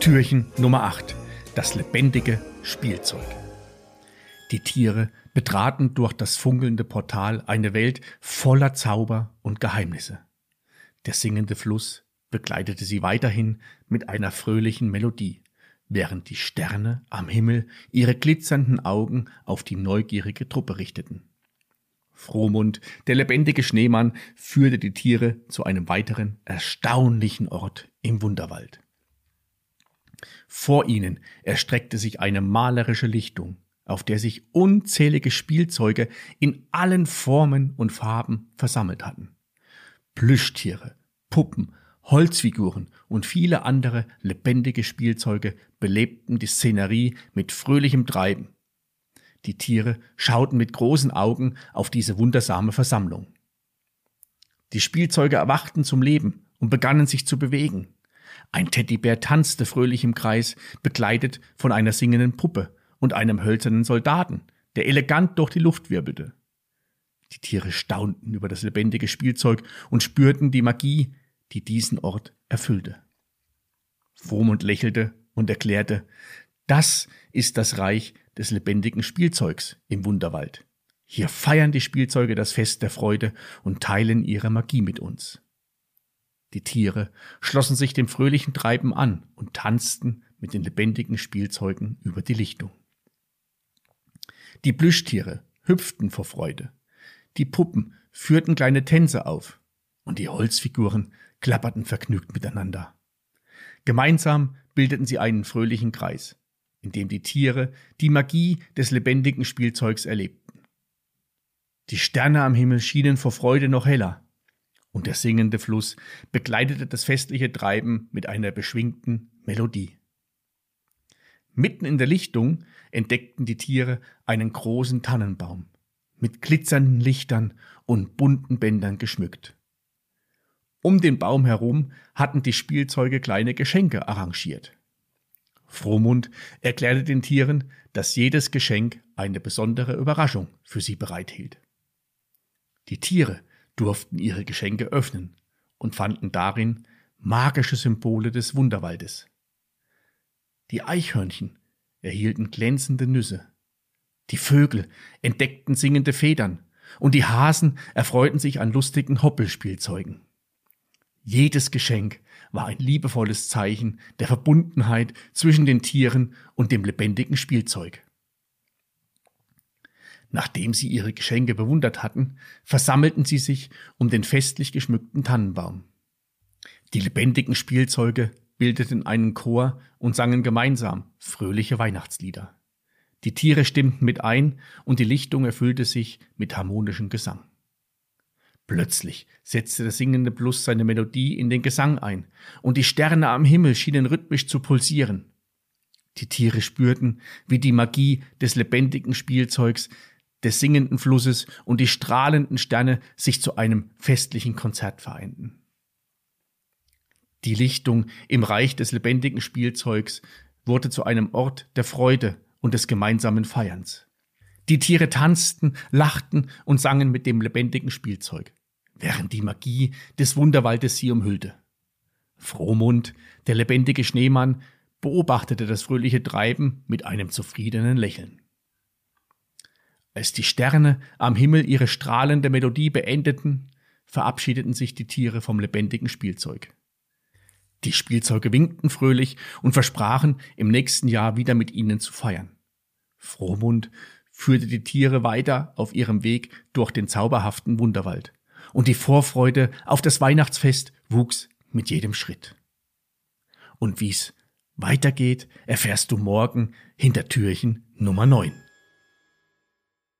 Türchen Nummer 8. Das lebendige Spielzeug. Die Tiere betraten durch das funkelnde Portal eine Welt voller Zauber und Geheimnisse. Der singende Fluss begleitete sie weiterhin mit einer fröhlichen Melodie, während die Sterne am Himmel ihre glitzernden Augen auf die neugierige Truppe richteten. Frohmund, der lebendige Schneemann, führte die Tiere zu einem weiteren erstaunlichen Ort im Wunderwald. Vor ihnen erstreckte sich eine malerische Lichtung, auf der sich unzählige Spielzeuge in allen Formen und Farben versammelt hatten. Plüschtiere, Puppen, Holzfiguren und viele andere lebendige Spielzeuge belebten die Szenerie mit fröhlichem Treiben. Die Tiere schauten mit großen Augen auf diese wundersame Versammlung. Die Spielzeuge erwachten zum Leben und begannen sich zu bewegen. Ein Teddybär tanzte fröhlich im Kreis, begleitet von einer singenden Puppe und einem hölzernen Soldaten, der elegant durch die Luft wirbelte. Die Tiere staunten über das lebendige Spielzeug und spürten die Magie, die diesen Ort erfüllte. Frohmund lächelte und erklärte, das ist das Reich des lebendigen Spielzeugs im Wunderwald. Hier feiern die Spielzeuge das Fest der Freude und teilen ihre Magie mit uns. Die Tiere schlossen sich dem fröhlichen Treiben an und tanzten mit den lebendigen Spielzeugen über die Lichtung. Die Plüschtiere hüpften vor Freude. Die Puppen führten kleine Tänze auf und die Holzfiguren klapperten vergnügt miteinander. Gemeinsam bildeten sie einen fröhlichen Kreis, in dem die Tiere die Magie des lebendigen Spielzeugs erlebten. Die Sterne am Himmel schienen vor Freude noch heller, und der singende Fluss begleitete das festliche Treiben mit einer beschwingten Melodie. Mitten in der Lichtung entdeckten die Tiere einen großen Tannenbaum, mit glitzernden Lichtern und bunten Bändern geschmückt. Um den Baum herum hatten die Spielzeuge kleine Geschenke arrangiert. Frohmund erklärte den Tieren, dass jedes Geschenk eine besondere Überraschung für sie bereithielt. Die Tiere durften ihre Geschenke öffnen und fanden darin magische Symbole des Wunderwaldes. Die Eichhörnchen erhielten glänzende Nüsse. Die Vögel entdeckten singende Federn und die Hasen erfreuten sich an lustigen Hoppelspielzeugen. Jedes Geschenk war ein liebevolles Zeichen der Verbundenheit zwischen den Tieren und dem lebendigen Spielzeug. Nachdem sie ihre Geschenke bewundert hatten, versammelten sie sich um den festlich geschmückten Tannenbaum. Die lebendigen Spielzeuge bildeten einen Chor und sangen gemeinsam fröhliche Weihnachtslieder. Die Tiere stimmten mit ein und die Lichtung erfüllte sich mit harmonischem Gesang. Plötzlich setzte der singende Plus seine Melodie in den Gesang ein, und die Sterne am Himmel schienen rhythmisch zu pulsieren. Die Tiere spürten, wie die Magie des lebendigen Spielzeugs, des singenden Flusses und die strahlenden Sterne sich zu einem festlichen Konzert vereinten. Die Lichtung im Reich des lebendigen Spielzeugs wurde zu einem Ort der Freude und des gemeinsamen Feierns. Die Tiere tanzten, lachten und sangen mit dem lebendigen Spielzeug, während die Magie des Wunderwaldes sie umhüllte. Frohmund, der lebendige Schneemann, beobachtete das fröhliche Treiben mit einem zufriedenen Lächeln. Als die Sterne am Himmel ihre strahlende Melodie beendeten, verabschiedeten sich die Tiere vom lebendigen Spielzeug. Die Spielzeuge winkten fröhlich und versprachen, im nächsten Jahr wieder mit ihnen zu feiern. Frohmund führte die Tiere weiter auf ihrem Weg durch den zauberhaften Wunderwald, und die Vorfreude auf das Weihnachtsfest wuchs mit jedem Schritt. Und wie's weitergeht, erfährst du morgen hinter Türchen Nummer 9.